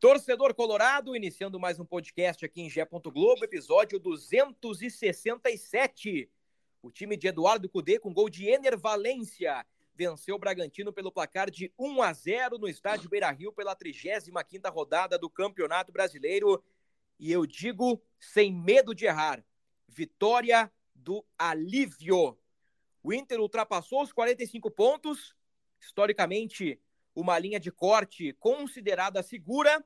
Torcedor Colorado, iniciando mais um podcast aqui em Gé. Globo, episódio 267. O time de Eduardo Cudê com gol de Ener Valência venceu o Bragantino pelo placar de 1 a 0 no estádio Beira-Rio pela 35ª rodada do Campeonato Brasileiro. E eu digo sem medo de errar, vitória do alívio. O Inter ultrapassou os 45 pontos, historicamente uma linha de corte considerada segura.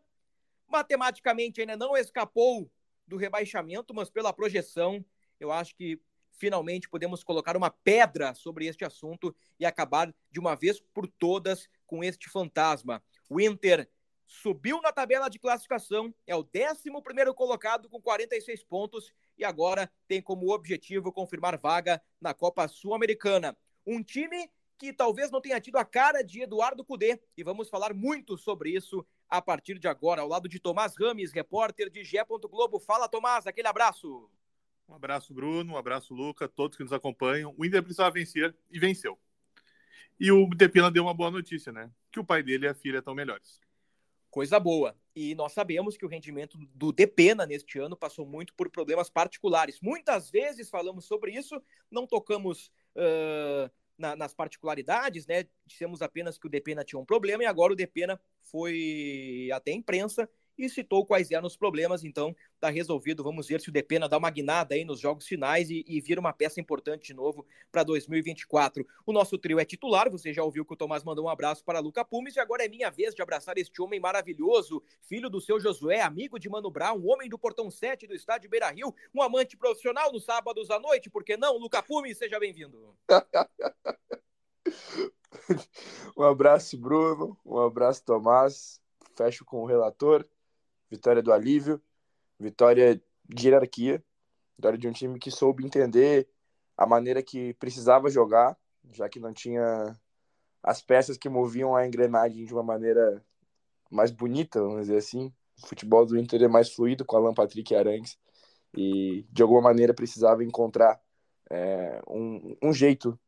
Matematicamente ainda não escapou do rebaixamento, mas pela projeção, eu acho que finalmente podemos colocar uma pedra sobre este assunto e acabar de uma vez por todas com este fantasma. O Inter subiu na tabela de classificação, é o 11 colocado com 46 pontos e agora tem como objetivo confirmar vaga na Copa Sul-Americana. Um time que talvez não tenha tido a cara de Eduardo Cudê e vamos falar muito sobre isso a partir de agora, ao lado de Tomás Rames, repórter de Gé. Globo. Fala, Tomás, aquele abraço. Um abraço, Bruno, um abraço, Luca, todos que nos acompanham. O Inter precisava vencer e venceu. E o Depina deu uma boa notícia, né? Que o pai dele e a filha estão melhores coisa boa. E nós sabemos que o rendimento do Depena neste ano passou muito por problemas particulares. Muitas vezes falamos sobre isso, não tocamos uh, na, nas particularidades, né? Dissemos apenas que o Depena tinha um problema e agora o Depena foi até a imprensa e citou quais eram os problemas, então tá resolvido. Vamos ver se o Depena dá uma guinada aí nos jogos finais e, e vira uma peça importante de novo para 2024. O nosso trio é titular, você já ouviu que o Tomás mandou um abraço para Luca Pumes e agora é minha vez de abraçar este homem maravilhoso, filho do seu Josué, amigo de Mano Brown, um homem do Portão 7 do estádio Beira Rio, um amante profissional nos sábados à noite, por que não? Luca Pumes, seja bem-vindo. um abraço, Bruno, um abraço, Tomás. Fecho com o relator vitória do alívio, vitória de hierarquia, vitória de um time que soube entender a maneira que precisava jogar, já que não tinha as peças que moviam a engrenagem de uma maneira mais bonita, vamos dizer assim. O futebol do Inter é mais fluido com Alan Patrick e Arangues e de alguma maneira precisava encontrar é, um, um, jeito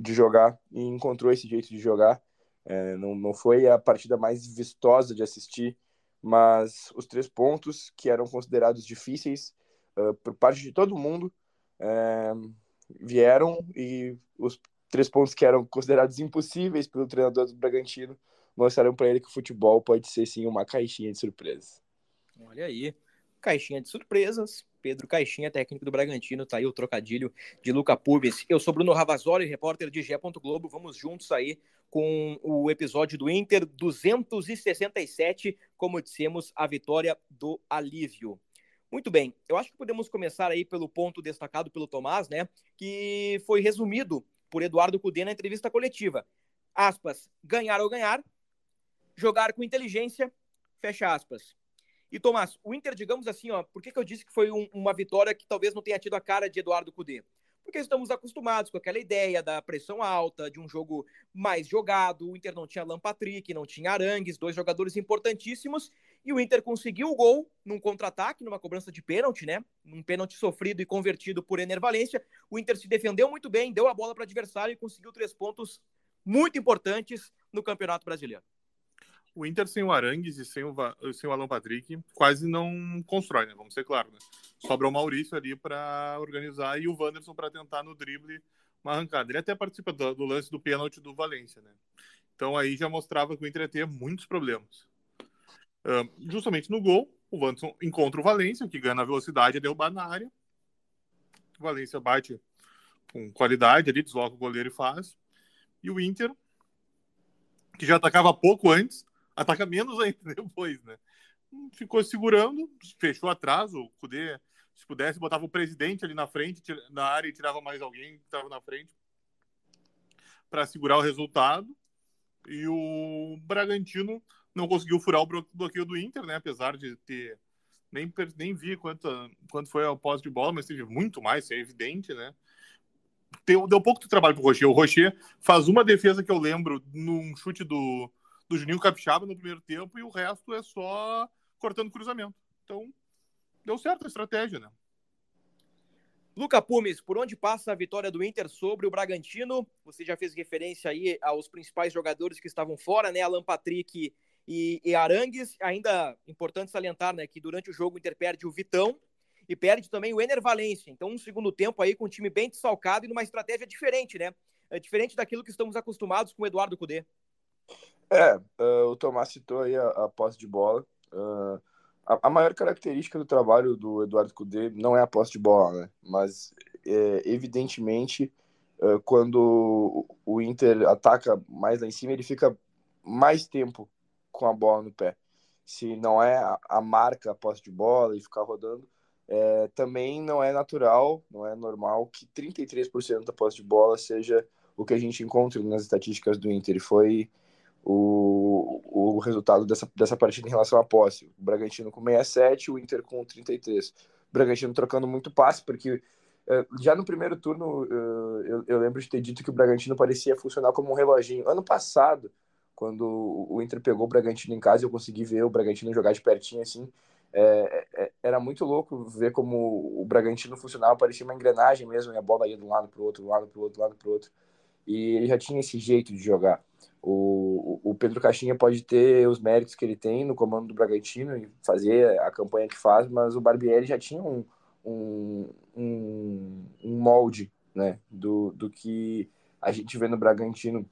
de jogar e encontrou esse jeito de jogar. É, não, não foi a partida mais vistosa de assistir, mas os três pontos que eram considerados difíceis uh, por parte de todo mundo uh, vieram e os três pontos que eram considerados impossíveis pelo treinador do Bragantino mostraram para ele que o futebol pode ser sim uma caixinha de surpresas. Olha aí, caixinha de surpresas. Pedro Caixinha, técnico do Bragantino, tá aí o trocadilho de Luca Pubis. Eu sou Bruno Ravazoli, repórter de Gé. Globo. Vamos juntos aí com o episódio do Inter 267, como dissemos, a vitória do alívio. Muito bem, eu acho que podemos começar aí pelo ponto destacado pelo Tomás, né, que foi resumido por Eduardo Cudê na entrevista coletiva. Aspas, ganhar ou ganhar, jogar com inteligência, fecha aspas. E Tomás, o Inter, digamos assim, ó, por que, que eu disse que foi um, uma vitória que talvez não tenha tido a cara de Eduardo Cudê? Porque estamos acostumados com aquela ideia da pressão alta, de um jogo mais jogado. O Inter não tinha Alan Patrick, não tinha Arangues, dois jogadores importantíssimos, e o Inter conseguiu o gol num contra-ataque, numa cobrança de pênalti, né? Um pênalti sofrido e convertido por Ener Valência. O Inter se defendeu muito bem, deu a bola para o adversário e conseguiu três pontos muito importantes no Campeonato Brasileiro o Inter sem o Arangues e sem o, sem o Alan Patrick quase não constrói, né? Vamos ser claros, né? Sobra o Maurício ali para organizar e o Wanderson para tentar no drible uma arrancada. Ele até participa do, do, lance do pênalti do Valência, né? Então aí já mostrava que o Inter ia ter muitos problemas. Uh, justamente no gol, o Wanderson encontra o Valência, que ganha na velocidade e derrubar na área. O Valência bate com qualidade ali, desloca o goleiro e faz. E o Inter, que já atacava pouco antes, ataca menos ainda depois, né? Ficou segurando, fechou atrás. O Kudê, se pudesse, botava o presidente ali na frente, na área e tirava mais alguém que estava na frente para segurar o resultado. E o Bragantino não conseguiu furar o bloqueio do Inter, né? Apesar de ter. Nem, nem vi quanto, quanto foi a posse de bola, mas teve muito mais, é evidente, né? Deu, deu pouco de trabalho pro Rocher. O Rocher faz uma defesa que eu lembro num chute do, do Juninho Capixaba no primeiro tempo e o resto é só cortando cruzamento. Então, deu certo a estratégia, né? Luca Pumes, por onde passa a vitória do Inter sobre o Bragantino? Você já fez referência aí aos principais jogadores que estavam fora, né? Alan Patrick e, e Arangues. Ainda importante salientar, né, que durante o jogo o Inter perde o Vitão e perde também o Ener Valência. Então, um segundo tempo aí com um time bem desfalcado e numa estratégia diferente, né? É diferente daquilo que estamos acostumados com o Eduardo Cudê. É, uh, o Tomás citou aí a, a posse de bola. Uh, a, a, maior característica do trabalho do Eduardo Cudê não é a posse de bola, né? Mas, é, evidentemente, uh, quando o Inter ataca mais lá em cima, ele fica mais tempo com a bola no pé. Se não é a, a marca a posse de bola e ficar rodando, é, também não é natural, não é normal que 33% da posse de bola seja o que a gente encontra nas estatísticas do Inter. Foi o, o resultado dessa, dessa partida em relação à posse. O Bragantino com 67, o Inter com 33. O Bragantino trocando muito passe, porque uh, já no primeiro turno uh, eu, eu, lembro de ter dito que o Bragantino parecia funcionar como um reloginho. Ano passado, quando o Inter pegou o Bragantino em casa, eu consegui ver o Bragantino jogar de pertinho assim. É, é, era muito louco ver como o Bragantino funcionava, parecia uma engrenagem mesmo, e a bola ia de um lado para o outro, de um lado para o outro, de um lado para o outro. E ele já tinha esse jeito de jogar. O, o Pedro Caixinha pode ter os méritos que ele tem no comando do Bragantino e fazer a campanha que faz, mas o Barbieri já tinha um, um, um, um molde né, do, do que a gente vê no Bragantino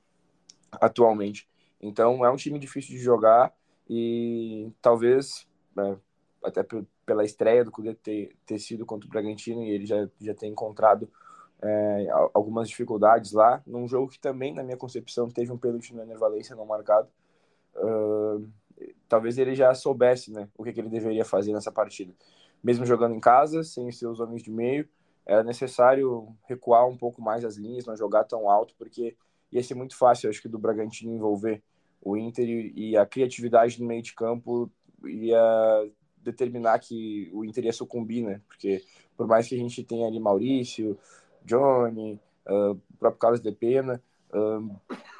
atualmente. Então é um time difícil de jogar e talvez, né, até pela estreia do Cudê ter, ter sido contra o Bragantino e ele já, já ter encontrado é, algumas dificuldades lá, num jogo que também, na minha concepção, teve um pênalti no Enervalência não marcado. Uh, talvez ele já soubesse né, o que, que, ele deveria fazer nessa partida. Mesmo jogando em casa, sem seus homens de meio, era necessário recuar um pouco mais as linhas, não jogar tão alto, porque ia ser muito fácil, acho que, do Bragantino envolver o Inter e, e a criatividade no meio de campo ia determinar que o Inter ia sucumbir, né? Porque por mais que a gente tenha ali Maurício, Johnny, uh, o próprio Carlos de Pena. Uh,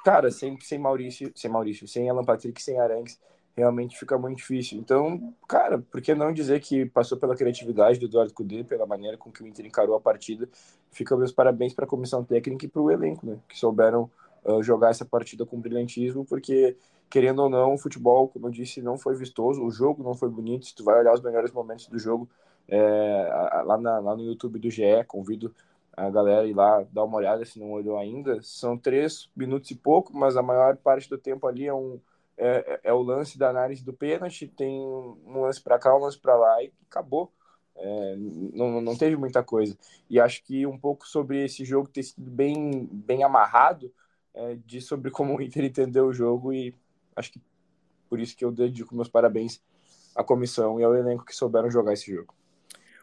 cara, sem, sem Maurício, sem Maurício, sem Alan Patrick, sem Arangues, realmente fica muito difícil. Então, cara, por que não dizer que passou pela criatividade do Eduardo Cudê, pela maneira com que o Inter encarou a partida? Fica meus parabéns para a comissão técnica e para o elenco, né? Que souberam uh, jogar essa partida com brilhantismo, porque querendo ou não, o futebol, como eu disse, não foi vistoso, o jogo não foi bonito. Se tu vai olhar os melhores momentos do jogo é, lá, na, lá no YouTube do GE, convido a galera ir lá dar uma olhada se não olhou ainda. São três minutos e pouco, mas a maior parte do tempo ali é, um, é, é, é o lance da análise do pênalti. Tem um lance para cá, um lance para lá e acabou. É, não, não teve muita coisa. E acho que um pouco sobre esse jogo ter sido bem, bem amarrado, é, diz sobre como o Inter entendeu o jogo e acho que por isso que eu dedico meus parabéns à comissão e ao elenco que souberam jogar esse jogo.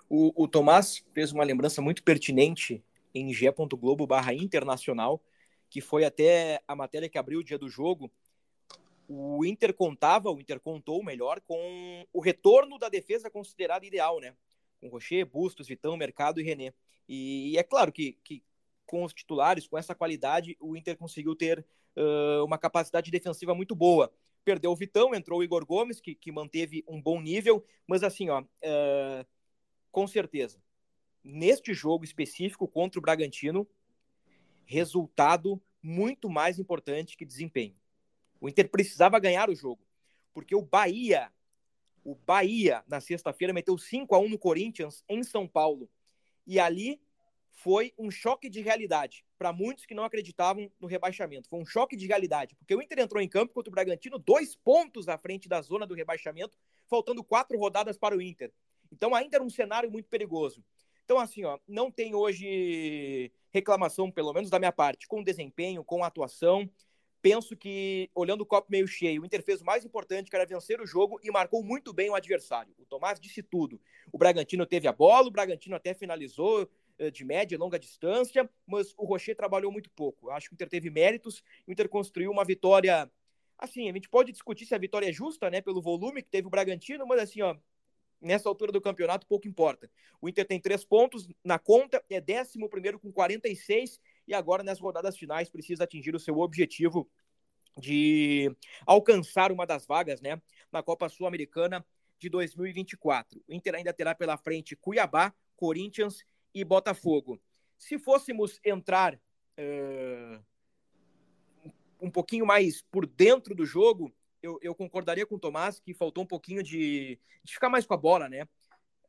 O, o Tomás fez uma lembrança muito pertinente em g.globo barra internacional, que foi até a matéria que abriu o dia do jogo. O Inter contava, o Inter contou melhor, com o retorno da defesa considerada ideal, né? Com Rocher, Bustos, Vitão, Mercado e René. E, e é claro que, que com os titulares, com essa qualidade, o Inter conseguiu ter uh, uma capacidade defensiva muito boa. Perdeu o Vitão, entrou o Igor Gomes, que, que manteve um bom nível, mas assim, ó, uh, com certeza, neste jogo específico contra o Bragantino, resultado muito mais importante que desempenho. O Inter precisava ganhar o jogo, porque o Bahia, o Bahia, na sexta-feira, meteu 5 a 1 no Corinthians em São Paulo. E ali foi um choque de realidade para muitos que não acreditavam no rebaixamento. Foi um choque de realidade, porque o Inter entrou em campo contra o Bragantino, dois pontos à frente da zona do rebaixamento, faltando quatro rodadas para o Inter. Então ainda era um cenário muito perigoso. Então, assim, ó, não tem hoje reclamação, pelo menos da minha parte, com desempenho, com atuação. Penso que, olhando o copo meio cheio, o Inter fez o mais importante, que era vencer o jogo e marcou muito bem o adversário. O Tomás disse tudo. O Bragantino teve a bola, o Bragantino até finalizou eh, de média e longa distância, mas o Rocher trabalhou muito pouco. Acho que o Inter teve méritos, o Inter construiu uma vitória assim, a gente pode discutir se a vitória é justa, né, pelo volume que teve o Bragantino, mas assim, ó, nessa altura do campeonato pouco importa. O Inter tem três pontos na conta, é décimo primeiro com 46 e agora nas rodadas finais precisa atingir o seu objetivo de alcançar uma das vagas, né, na Copa Sul-Americana de 2024. O Inter ainda terá pela frente Cuiabá, Corinthians e Botafogo. Se fôssemos entrar uh, um pouquinho mais por dentro do jogo, eu, eu, concordaria com o Tomás que faltou um pouquinho de, de ficar mais com a bola, né?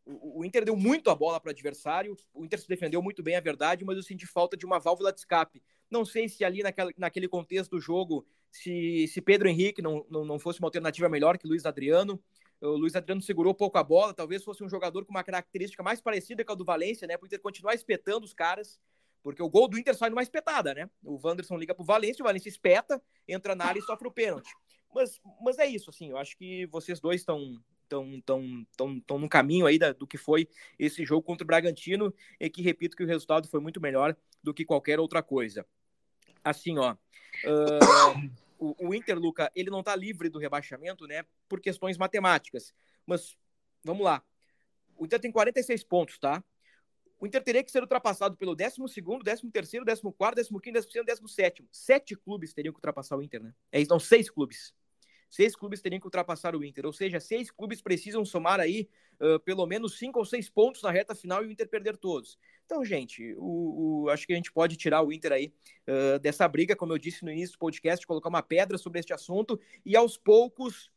O, o Inter deu muito a bola para o adversário, o Inter se defendeu muito bem, é verdade, mas eu senti falta de uma válvula de escape. Não sei se ali naquela, naquele contexto do jogo, se, se Pedro Henrique não, não, não fosse uma alternativa melhor que Luiz Adriano. O Luiz Adriano segurou pouco a bola, talvez fosse um jogador com uma característica mais parecida com a do Valência, né? Para o Inter continuar espetando os caras, porque o gol do Inter sai numa espetada, né? O Wanderson liga pro Valência, o Valência espeta, entra na área e sofre o pênalti. Mas, mas é isso, assim, eu acho que vocês dois estão estão tão, tão, tão no caminho aí da, do que foi esse jogo contra o Bragantino, e que repito que o resultado foi muito melhor do que qualquer outra coisa. Assim, ó, uh, o, o Inter, Luca, ele não está livre do rebaixamento, né, por questões matemáticas, mas vamos lá, o Inter tem 46 pontos, tá? o Inter teria que ser ultrapassado pelo 12 º 13 º 14 º 15 º 16 º 17 Sete clubes teriam que ultrapassar o Inter, né? É isso, não, seis clubes. Seis clubes teriam que ultrapassar o Inter. Ou seja, seis clubes precisam somar aí uh, pelo menos cinco ou seis pontos na reta final e o Inter perder todos. Então, gente, o, o acho que a gente pode tirar o Inter aí uh, dessa briga, como eu disse no início do podcast, colocar uma pedra sobre este assunto e aos poucos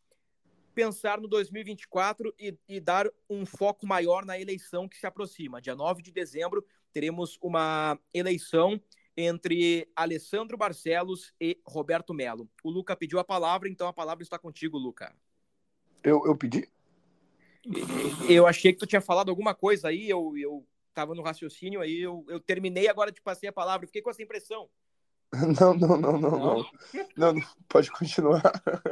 pensar no 2024 e, e, dar um foco maior na eleição que se aproxima. Dia 9 de dezembro teremos uma eleição entre Alessandro Barcelos e Roberto Melo. O Luca pediu a palavra, então a palavra está contigo, Luca. Eu, eu pedi? Eu achei que tu tinha falado alguma coisa aí, eu, eu tava no raciocínio aí, eu, eu terminei, agora te passei a palavra, fiquei com essa impressão. Não, não, não, não, não. Não, não pode continuar.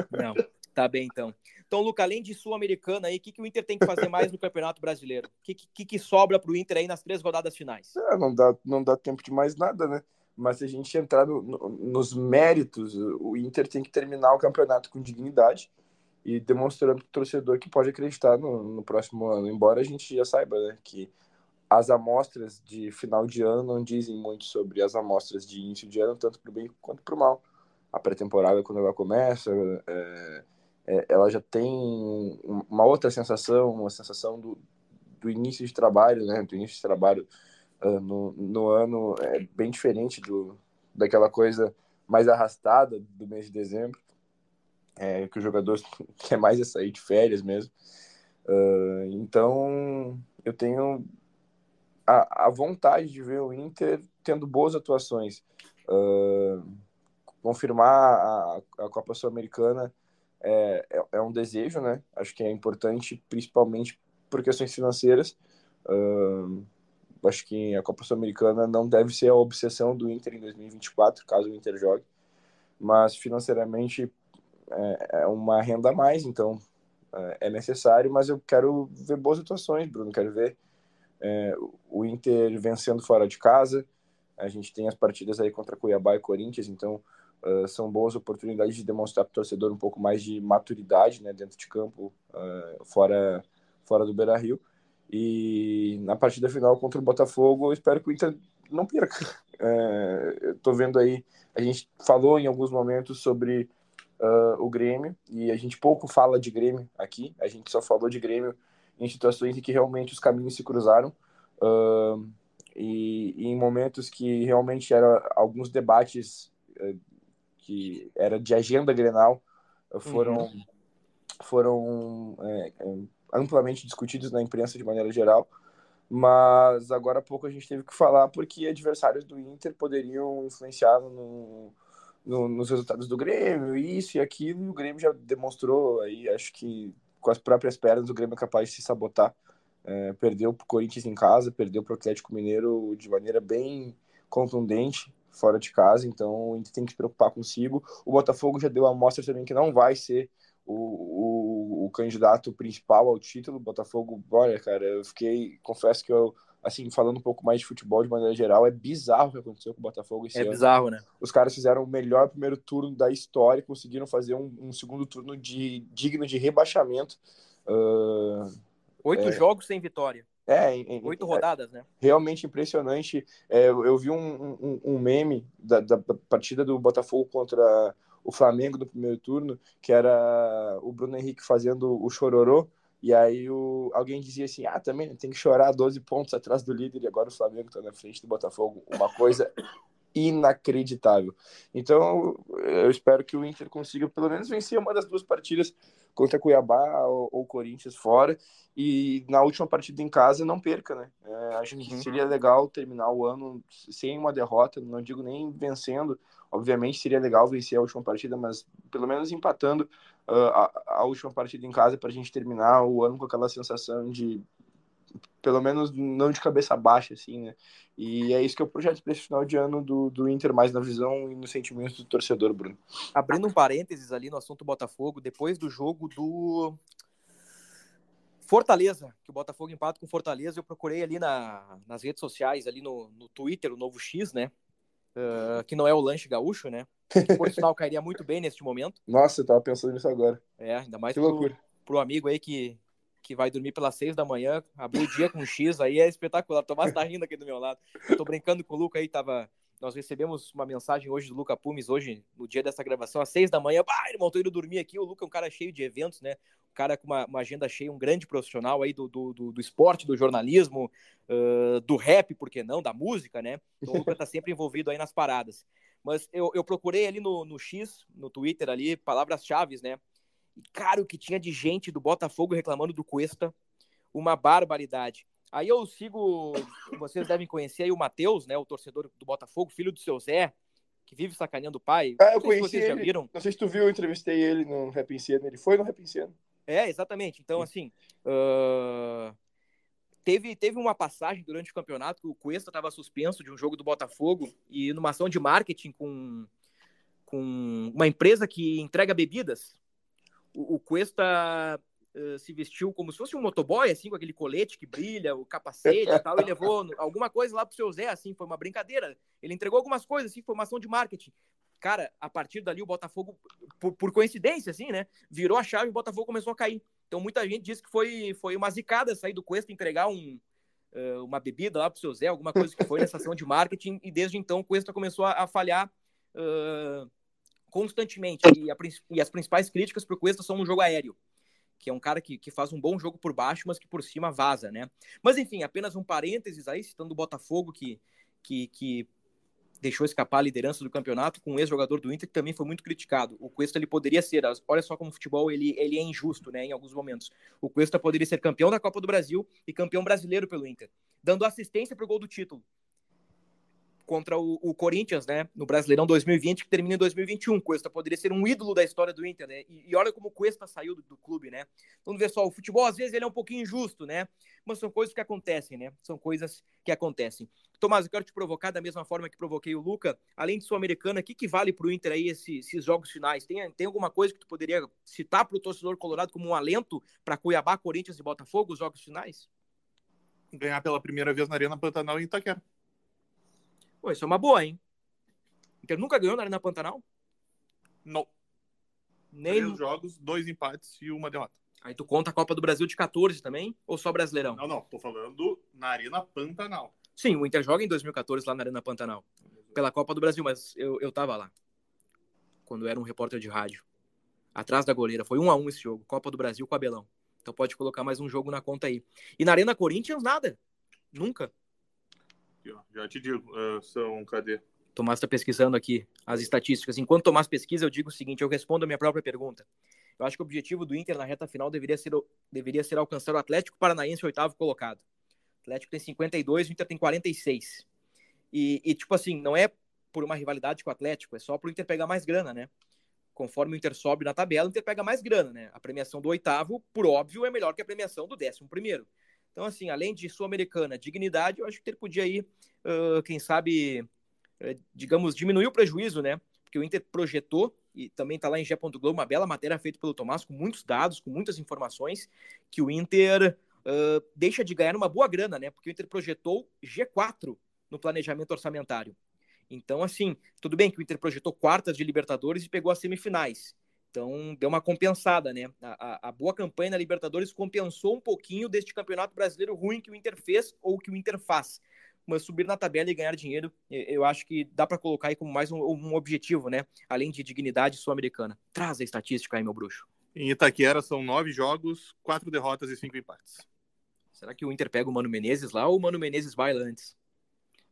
Não, tá bem então. Então, Luca, além de Sul-Americana aí, o que, que o Inter tem que fazer mais no Campeonato Brasileiro? O que, que, que sobra para o Inter aí nas três rodadas finais? É, não, dá, não dá tempo de mais nada, né? Mas se a gente entrar no, no, nos méritos, o Inter tem que terminar o campeonato com dignidade e demonstrando para o torcedor que pode acreditar no, no, próximo ano, embora a gente já saiba né, que as amostras de final de ano não dizem muito sobre as amostras de início de ano, tanto para o bem quanto para o mal. A pré-temporada, quando ela começa, é, é, ela já tem uma outra sensação, uma sensação do, do início de trabalho, né? Do início de trabalho uh, no, no ano é bem diferente do, daquela coisa mais arrastada do mês de dezembro, é, que o jogador quer mais é sair de férias mesmo. Uh, então, eu tenho a, a, vontade de ver o Inter tendo boas atuações. Uh, confirmar a, a Copa Sul-Americana é, é, é, um desejo, né? Acho que é importante, principalmente por questões financeiras. Uh, acho que a Copa Sul-Americana não deve ser a obsessão do Inter em 2024, caso o Inter jogue, mas financeiramente é, é uma renda a mais, então é, é necessário. Mas eu quero ver boas atuações, Bruno. Quero ver é, o Inter vencendo fora de casa. A gente tem as partidas aí contra Cuiabá e Corinthians, então Uh, são boas oportunidades de demonstrar para o torcedor um pouco mais de maturidade né, dentro de campo, uh, fora, fora do Beira Rio. E na partida final contra o Botafogo, eu espero que o Inter não perca. Uh, Estou vendo aí, a gente falou em alguns momentos sobre uh, o Grêmio, e a gente pouco fala de Grêmio aqui, a gente só falou de Grêmio em situações em que realmente os caminhos se cruzaram. E, e, em momentos que realmente eram alguns debates que era de agenda Grenal, foram, uhum. foram é, é, amplamente discutidos na imprensa de maneira geral. Mas agora há pouco a gente teve que falar porque adversários do Inter poderiam influenciar no, no, nos resultados do Grêmio, isso e aquilo, e o Grêmio já demonstrou aí, acho que com as próprias pernas, o Grêmio é capaz de se sabotar. É, perdeu para o Corinthians em casa, perdeu para o Atlético Mineiro de maneira bem contundente fora de casa, então a gente tem que se preocupar consigo. O Botafogo já deu a mostra também que não vai ser o, o, o, candidato principal ao título. O Botafogo, olha, cara, eu fiquei, confesso que eu assim, falando um pouco mais de futebol de maneira geral, é bizarro o que aconteceu com o Botafogo esse é ano. É bizarro, né? Os caras fizeram o melhor primeiro turno da história, conseguiram fazer um, um segundo turno de, digno de rebaixamento. Uh, Oito é, jogos sem vitória. É, em, oito rodadas, né? Realmente impressionante. É, eu vi um, um, um meme da, da, partida do Botafogo contra o Flamengo no primeiro turno, que era o Bruno Henrique fazendo o chororô, e aí o, alguém dizia assim: ah, também tem que chorar 12 pontos atrás do líder, e agora o Flamengo está na frente do Botafogo. Uma coisa inacreditável. Então, eu espero que o Inter consiga pelo menos vencer uma das duas partidas contra Cuiabá ou, ou Corinthians fora e na última partida em casa não perca, né? É, acho que uhum. seria legal terminar o ano sem uma derrota, não digo nem vencendo. Obviamente seria legal vencer a última partida, mas pelo menos empatando uh, a, a última partida em casa para a gente terminar o ano com aquela sensação de pelo menos não de cabeça baixa, assim, né? E é isso que é o projeto para esse final de ano do, do Inter, mais na visão e no sentimento do torcedor, Bruno. Abrindo um parênteses ali no assunto Botafogo, depois do jogo do Fortaleza, que o Botafogo empata com Fortaleza, eu procurei ali na, nas redes sociais, ali no, no Twitter, o novo X, né? Uh, que não é o lanche gaúcho, né? Que, por sinal, cairia muito bem neste momento. Nossa, eu tava pensando nisso agora. É, ainda mais que pro, loucura. pro amigo aí que, que vai dormir pelas seis da manhã, abrir o dia com X aí é espetacular. Tomás tá rindo aqui do meu lado. Eu tô brincando com o Luca aí, tava. Nós recebemos uma mensagem hoje do Luca Pumes, hoje, no dia dessa gravação, às seis da manhã. Bah, irmão, tô indo dormir aqui. O Luca é um cara cheio de eventos, né? Um cara com uma, uma agenda cheia, um grande profissional aí do, do, do, do esporte, do jornalismo, uh, do rap, por que não? Da música, né? Então o Luca tá sempre envolvido aí nas paradas. Mas eu, eu procurei ali no, no X, no Twitter ali, palavras-chave, né? E, cara, o que tinha de gente do Botafogo reclamando do Cuesta, uma barbaridade. Aí eu sigo, vocês devem conhecer aí o Matheus, né, o torcedor do Botafogo, filho do seu Zé, que vive sacaneando o pai. Ah, eu conheci vocês ele. já viram. Não sei se tu viu, eu entrevistei ele no Rap Ele foi no Rap É, exatamente. Então, assim, uh... teve, teve uma passagem durante o campeonato que o Cuesta estava suspenso de um jogo do Botafogo e numa ação de marketing com, com uma empresa que entrega bebidas, o, Cuesta uh, se vestiu como se fosse um motoboy, assim, com aquele colete que brilha, o capacete e tal, e levou alguma coisa lá pro seu Zé, assim, foi uma brincadeira. Ele entregou algumas coisas, assim, informação de marketing. Cara, a partir dali o Botafogo, por, por coincidência, assim, né, virou a chave e o Botafogo começou a cair. Então muita gente disse que foi, foi uma zicada sair do Cuesta entregar um, uh, uma bebida lá pro seu Zé, alguma coisa que foi nessa ação de marketing, e desde então o Cuesta começou a, a falhar uh, constantemente. E, a, e as principais críticas para o Cuesta são no jogo aéreo, que é um cara que, que faz um bom jogo por baixo, mas que por cima vaza, né? Mas enfim, apenas um parênteses aí, citando o Botafogo, que, que, que deixou escapar a liderança do campeonato com um ex-jogador do Inter que também foi muito criticado. O Cuesta ele poderia ser, olha só como o futebol ele, ele é injusto, né, em alguns momentos. O Cuesta poderia ser campeão da Copa do Brasil e campeão brasileiro pelo Inter, dando assistência para o gol do título contra o, o, Corinthians, né, no Brasileirão 2020, que termina em 2021. Cuesta poderia ser um ídolo da história do Inter, né? E, e olha como o Cuesta saiu do, do, clube, né? Então, vê só, o futebol às vezes ele é um pouquinho injusto, né? Mas são coisas que acontecem, né? São coisas que acontecem. Tomás, eu quero te provocar da mesma forma que provoquei o Luca. Além de Sul-Americana, o que, que vale para o Inter aí esses, esses, jogos finais? Tem, tem alguma coisa que tu poderia citar para o torcedor colorado como um alento para Cuiabá, Corinthians e Botafogo, os jogos finais? Ganhar pela primeira vez na Arena Pantanal em Itaquera. Pô, isso é uma boa, hein? Inter nunca ganhou na Arena Pantanal? Não. Nem... Três jogos, dois empates e uma derrota. Aí tu conta a Copa do Brasil de 14 também? Ou só Brasileirão? Não, não. Tô falando na Arena Pantanal. Sim, o Inter joga em 2014 lá na Arena Pantanal. Pela Copa do Brasil, mas eu, eu tava lá. Quando era um repórter de rádio. Atrás da goleira. Foi um a um esse jogo. Copa do Brasil com Abelão. Então pode colocar mais um jogo na conta aí. E na Arena Corinthians, nada. Nunca. Aqui, ó. Já te digo, uh, são, cadê? Tomás está pesquisando aqui as estatísticas. Enquanto Tomás pesquisa, eu digo o seguinte: eu respondo a minha própria pergunta. Eu acho que o objetivo do Inter na reta final deveria ser, deveria ser alcançar o Atlético Paranaense, oitavo colocado. O Atlético tem 52, o Inter tem 46. E, e, tipo assim, não é por uma rivalidade com o Atlético, é só para o Inter pegar mais grana, né? Conforme o Inter sobe na tabela, o Inter pega mais grana, né? A premiação do oitavo, por óbvio, é melhor que a premiação do décimo primeiro. Então, assim, além de Sul-Americana, dignidade, eu acho que ele podia ir, uh, quem sabe, uh, digamos, diminuir o prejuízo, né? Porque o Inter projetou, e também está lá em. Globo, uma bela matéria feita pelo Tomás, com muitos dados, com muitas informações, que o Inter, uh, deixa de ganhar uma boa grana, né? Porque o Inter projetou G4 no planejamento orçamentário. Então, assim, tudo bem que o Inter projetou quartas de Libertadores e pegou as semifinais. Então, deu uma compensada, né? A, a, a, boa campanha na Libertadores compensou um pouquinho deste campeonato brasileiro ruim que o Inter fez ou que o Inter faz. Mas subir na tabela e ganhar dinheiro, eu acho que dá para colocar aí como mais um, um objetivo, né? Além de dignidade sul-americana. Traz a estatística aí, meu bruxo. Em Itaquera são nove jogos, quatro derrotas e cinco empates. Será que o Inter pega o Mano Menezes lá ou o Mano Menezes vai lá antes?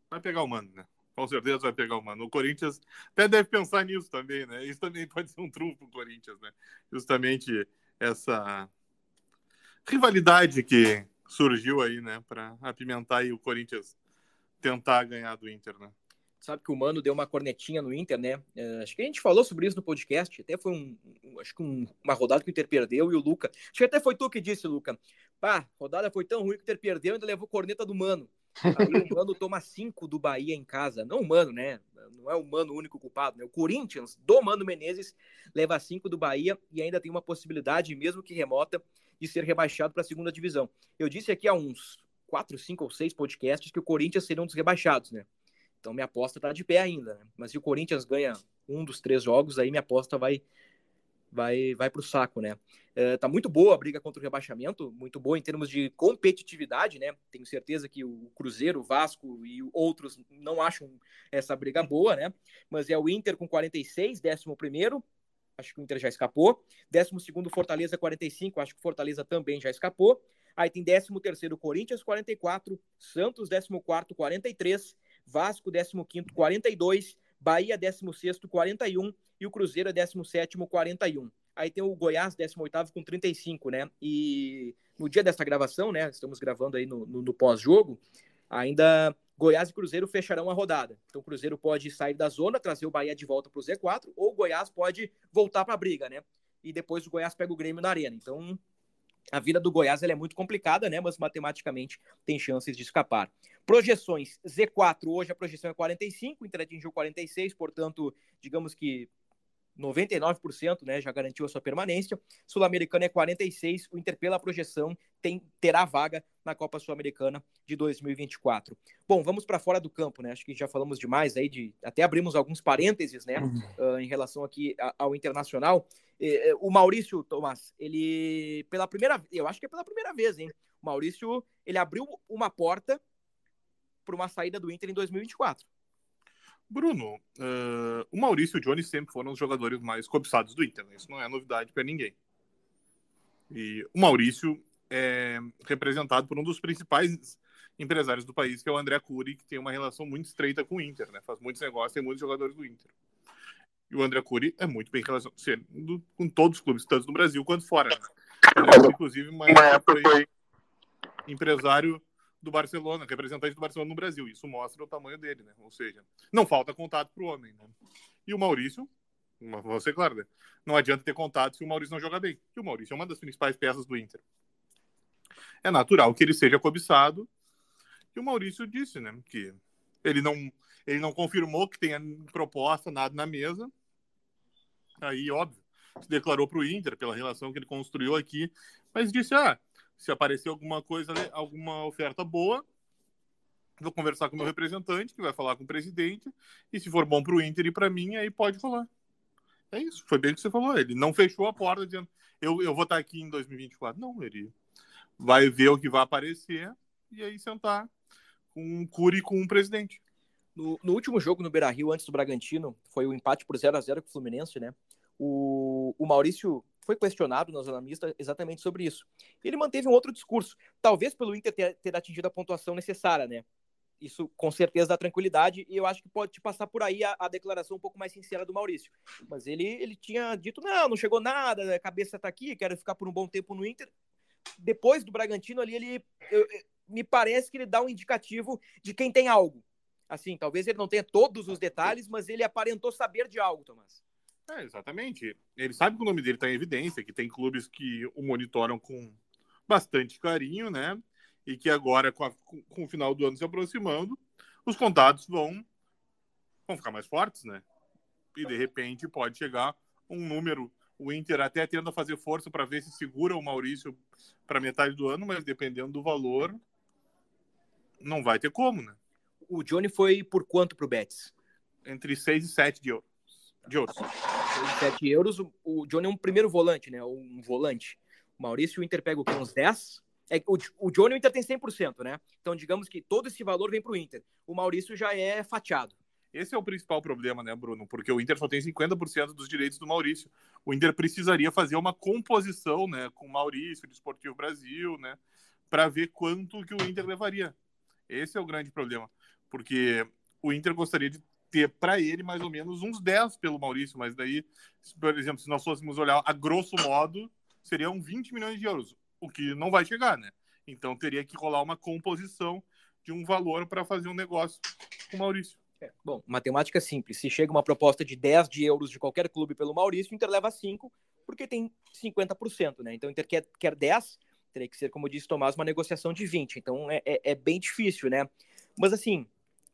Vai pegar o Mano, né? Com certeza vai pegar o Mano. O Corinthians até deve pensar nisso também, né? Isso também pode ser um trunfo pro Corinthians, né? Justamente essa rivalidade que surgiu aí, né? Para apimentar aí o Corinthians tentar ganhar do Inter, né? Sabe que o Mano deu uma cornetinha no Inter, né? Uh, acho que a gente falou sobre isso no podcast. Até foi um, um acho que um, uma rodada que o Inter perdeu e o Luca. Acho que até foi tu que disse, Luca. Pá, rodada foi tão ruim que o Inter perdeu e ainda levou corneta do Mano. O Mano toma cinco do Bahia em casa. Não o Mano, né? Não é o Mano o único culpado, né? O Corinthians, do Mano Menezes, leva cinco do Bahia e ainda tem uma possibilidade, mesmo que remota, de ser rebaixado para a segunda divisão. Eu disse aqui há uns quatro, cinco ou seis podcasts que o Corinthians seria um dos rebaixados, né? Então minha aposta está de pé ainda, né? Mas se o Corinthians ganha um dos três jogos, aí minha aposta vai vai vai para o saco, né? Uh, tá muito boa a briga contra o rebaixamento, muito boa em termos de competitividade, né? Tenho certeza que o Cruzeiro, o Vasco e outros não acham essa briga boa, né? Mas é o Inter com 46, 11 primeiro, acho que o Inter já escapou. 12 segundo Fortaleza 45, acho que o Fortaleza também já escapou. Aí tem 13 terceiro Corinthians 44, Santos 14 43, Vasco 15 42, Bahia 16 41 e o Cruzeiro é 17 41. Aí tem o Goiás, 18 com 35, né? E no dia dessa gravação, né? Estamos gravando aí no, no, no pós-jogo, ainda Goiás e Cruzeiro fecharão a rodada. Então o Cruzeiro pode sair da zona, trazer o Bahia de volta para o Z4, ou o Goiás pode voltar para a briga, né? E depois o Goiás pega o Grêmio na arena. Então a vida do Goiás é muito complicada, né? Mas matematicamente tem chances de escapar. Projeções Z4, hoje a projeção é 45, o Inter atingiu 46, portanto, digamos que 99% né, já garantiu a sua permanência. Sul-Americana é 46, o Inter pela projeção tem, terá vaga na Copa Sul-Americana de 2024. Bom, vamos para fora do campo, né? Acho que já falamos demais aí de até abrimos alguns parênteses, né, uh, em relação aqui ao Internacional. o Maurício Tomás, ele pela primeira, eu acho que é pela primeira vez, hein? O Maurício, ele abriu uma porta para uma saída do Inter em 2024. Bruno, uh, o Maurício e o Johnny sempre foram os jogadores mais cobiçados do Inter. Né? Isso não é novidade para ninguém. E o Maurício é representado por um dos principais empresários do país, que é o André Cury, que tem uma relação muito estreita com o Inter, né? Faz muitos negócios, tem muitos jogadores do Inter. E o André Cury é muito bem relacionado com todos os clubes, tanto no Brasil quanto fora. Né? Ele, inclusive, uma época foi empresário do Barcelona, representante do Barcelona no Brasil. Isso mostra o tamanho dele, né? Ou seja, não falta contato para o homem, né? E o Maurício, vou ser claro, né? não adianta ter contato se o Maurício não joga bem. E o Maurício é uma das principais peças do Inter. É natural que ele seja cobiçado. E o Maurício disse, né, que ele não, ele não confirmou que tenha proposta, nada na mesa. Aí, óbvio, se declarou para o Inter pela relação que ele construiu aqui, mas disse: ah, se aparecer alguma coisa, alguma oferta boa, vou conversar com o meu representante, que vai falar com o presidente, e se for bom para o Inter e para mim, aí pode falar. É isso, foi bem o que você falou. Ele não fechou a porta dizendo, eu, eu vou estar aqui em 2024. Não, ele vai ver o que vai aparecer e aí sentar com um Curi com um presidente. No, no último jogo no Beira Rio, antes do Bragantino, foi o empate por 0 a 0 com o Fluminense, né? O, o Maurício foi questionado na zona mista exatamente sobre isso. Ele manteve um outro discurso, talvez pelo Inter ter, ter atingido a pontuação necessária, né? Isso com certeza dá tranquilidade e eu acho que pode te passar por aí a, a, declaração um pouco mais sincera do Maurício. Mas ele, ele tinha dito: não, não chegou nada, a cabeça tá aqui, quero ficar por um bom tempo no Inter. Depois do Bragantino ali, ele eu, me parece que ele dá um indicativo de quem tem algo. Assim, talvez ele não tenha todos os detalhes, mas ele aparentou saber de algo, Tomás. É, exatamente. Ele sabe que o nome dele está em evidência, que tem clubes que o monitoram com bastante carinho, né? E que agora, com, a, com o final do ano se aproximando, os contatos vão, vão ficar mais fortes, né? E de repente pode chegar um número O Inter até tenta fazer força para ver se segura o Maurício para metade do ano, mas dependendo do valor, não vai ter como, né? O Johnny foi por quanto para o Betis? Entre 6 e 7 de euros. De euros. 6 e 7 euros. O Johnny é um primeiro volante, né? Um volante. O Maurício, o Inter pega o quê? Uns 10? É, o, o Johnny o Inter tem 100%, né? Então, digamos que todo esse valor vem para o Inter. O Maurício já é fatiado. Esse é o principal problema, né, Bruno? Porque o Inter só tem 50% dos direitos do Maurício. O Inter precisaria fazer uma composição, né, com o Maurício, do Esportivo Brasil, né, para ver quanto que o Inter levaria. Esse é o grande problema. Porque o Inter gostaria de ter para ele mais ou menos uns 10 pelo Maurício, mas daí, por exemplo, se nós fôssemos olhar a grosso modo, seriam 20 milhões de euros o que não vai chegar, né? Então teria que rolar uma composição de um valor para fazer um negócio com o Maurício. É, bom, matemática simples. Se chega uma proposta de 10 de euros de qualquer clube pelo Maurício, o Inter leva 5, porque tem 50%, né? Então o Inter quer, quer 10, teria que ser, como disse Tomás, uma negociação de 20. Então é, é, é bem difícil, né? Mas assim,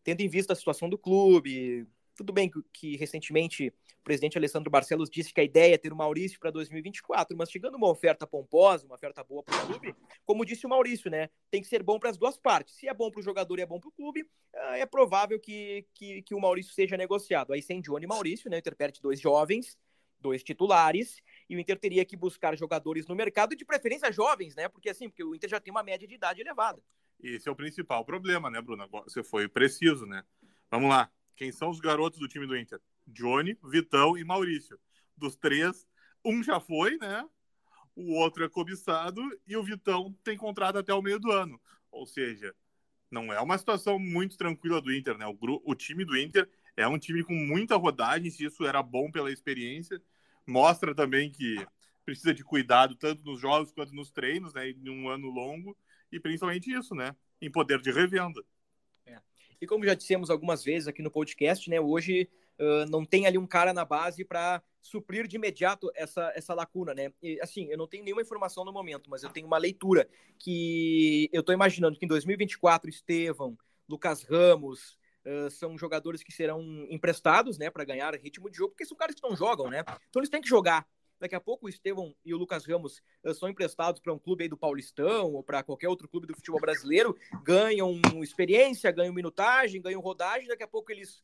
tendo em vista a situação do clube, tudo bem que, que, recentemente o presidente Alessandro Barcelos disse que a ideia é ter o Maurício para 2024, mas chegando uma oferta pomposa, uma oferta boa para o clube, como disse o Maurício, né? Tem que ser bom para as duas partes. Se é bom para o jogador e é bom para o clube, ah, é provável que, que, que, o Maurício seja negociado. Aí sem Johnny e Maurício, né? O Inter perde dois jovens, dois titulares, e o Inter teria que buscar jogadores no mercado, de preferência jovens, né? Porque assim, porque o Inter já tem uma média de idade elevada. Esse é o principal problema, né, Bruno? Você foi preciso, né? Vamos lá. Quem são os garotos do time do Inter? Johnny, Vitão e Maurício. Dos três, um já foi, né? O outro é cobiçado e o Vitão tem contrato até o meio do ano. Ou seja, não é uma situação muito tranquila do Inter, né? O, o time do Inter é um time com muita rodagem, se isso era bom pela experiência. Mostra também que precisa de cuidado tanto nos jogos quanto nos treinos, né? Em um ano longo. E principalmente isso, né? Em poder de revenda. E como já dissemos algumas vezes aqui no podcast, né, hoje uh, não tem ali um cara na base para suprir de imediato essa, essa lacuna, né? E, assim, eu não tenho nenhuma informação no momento, mas eu tenho uma leitura que eu estou imaginando que em 2024 Estevão, Lucas Ramos, Uh, são jogadores que serão emprestados, né, para ganhar ritmo de jogo, porque são caras que não jogam, né? Então eles têm que jogar. Daqui a pouco o Estevão e o Lucas Ramos uh, são emprestados para um clube aí do Paulistão ou para qualquer outro clube do futebol brasileiro, ganham experiência, ganham minutagem, ganham rodagem, daqui a pouco eles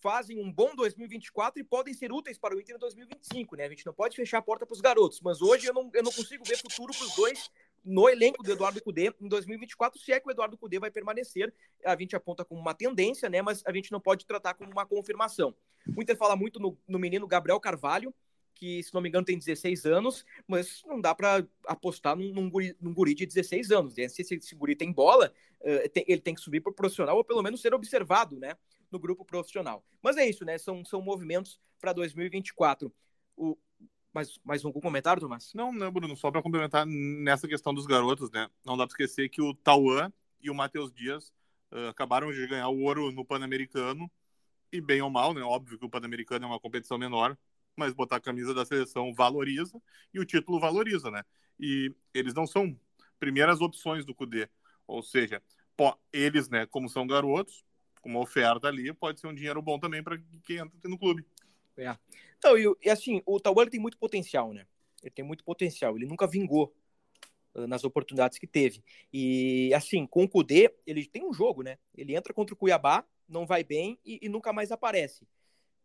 fazem um bom 2024 e podem ser úteis para o Inter em 2025, né? A gente não pode fechar a porta para os garotos, mas hoje eu não, eu não consigo ver futuro para os dois no elenco do Eduardo Cudê em 2024, se é que o Eduardo Cudê vai permanecer. A gente aponta como uma tendência, né? Mas a gente não pode tratar como uma confirmação. O Inter fala muito no, no menino Gabriel Carvalho, que, se não me engano, tem 16 anos, mas não dá para apostar num, num, guri, num, guri, de 16 anos. Se esse, esse guri tem bola, uh, tem, ele tem que subir para o profissional ou pelo menos ser observado né, no grupo profissional. Mas é isso, né? São, são movimentos para 2024. O, mais, mais algum comentário, Tomás? Não, não, Bruno, só para complementar nessa questão dos garotos, né? Não dá para esquecer que o Tauan e o Matheus Dias uh, acabaram de ganhar o ouro no Pan-Americano, e bem ou mal, né? Óbvio que o Pan-Americano é uma competição menor, mas botar a camisa da seleção valoriza e o título valoriza, né? E eles não são primeiras opções do CUDE. Ou seja, eles, né, como são garotos, uma oferta ali, pode ser um dinheiro bom também para quem entra no clube. É. Então, e, e assim, o Tauan tem muito potencial, né? Ele tem muito potencial. Ele nunca vingou uh, nas oportunidades que teve. E assim, com o Cudê, ele tem um jogo, né? Ele entra contra o Cuiabá, não vai bem e, e nunca mais aparece.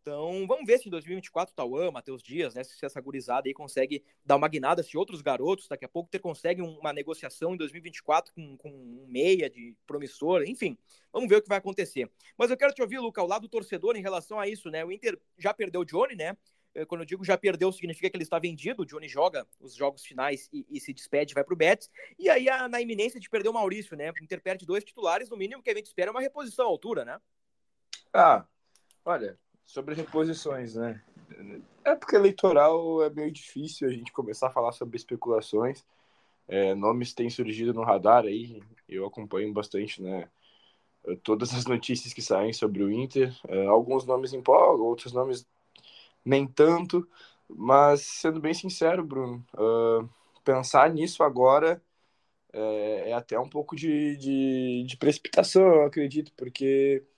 Então, vamos ver se em 2024 o Tauan, Matheus Dias, né, se essa gurizada aí consegue dar uma guinada, se outros garotos, daqui a pouco, ter consegue uma negociação em 2024 com, com um meia de promissor, enfim, vamos ver o que vai acontecer. Mas eu quero te ouvir, Luca, ao lado do torcedor em relação a isso, né? O Inter já perdeu o Johnny, né? Eh, quando eu digo já perdeu, significa que ele está vendido. O Johnny joga os jogos finais e, e se despede, vai para o Betis. E aí, a, na iminência de perder o Maurício, né? O Inter perde dois titulares, no mínimo que a gente espera é uma reposição à altura, né? Ah, olha, sobre reposições, né? Época eleitoral é meio difícil a gente começar a falar sobre especulações. É, nomes têm surgido no radar aí, eu acompanho bastante, né? Todas as notícias que saem sobre o Inter. É, alguns nomes empolgam, outros nomes nem tanto. Mas, sendo bem sincero, Bruno, uh, pensar nisso agora é, é, até um pouco de, de, de precipitação, eu acredito, porque é,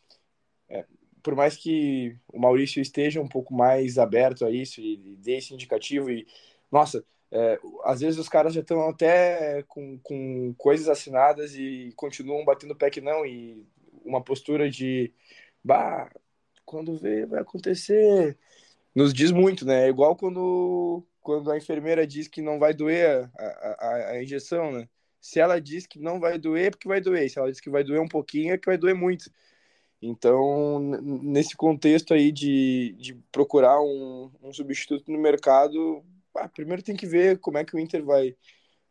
por mais que o Maurício esteja um pouco mais aberto a isso e dê esse indicativo e, nossa, é, às vezes os caras já estão até com, com coisas assinadas e continuam batendo pé que não e uma postura de, bah, quando vê vai acontecer, nos diz muito, né? É igual quando, quando a enfermeira diz que não vai doer a, a, a injeção, né? Se ela diz que não vai doer, é porque vai doer. Se ela diz que vai doer um pouquinho, é que vai doer muito. Então, nesse contexto aí de, de procurar um, um substituto no mercado, ah, primeiro tem que ver como é que o Inter vai,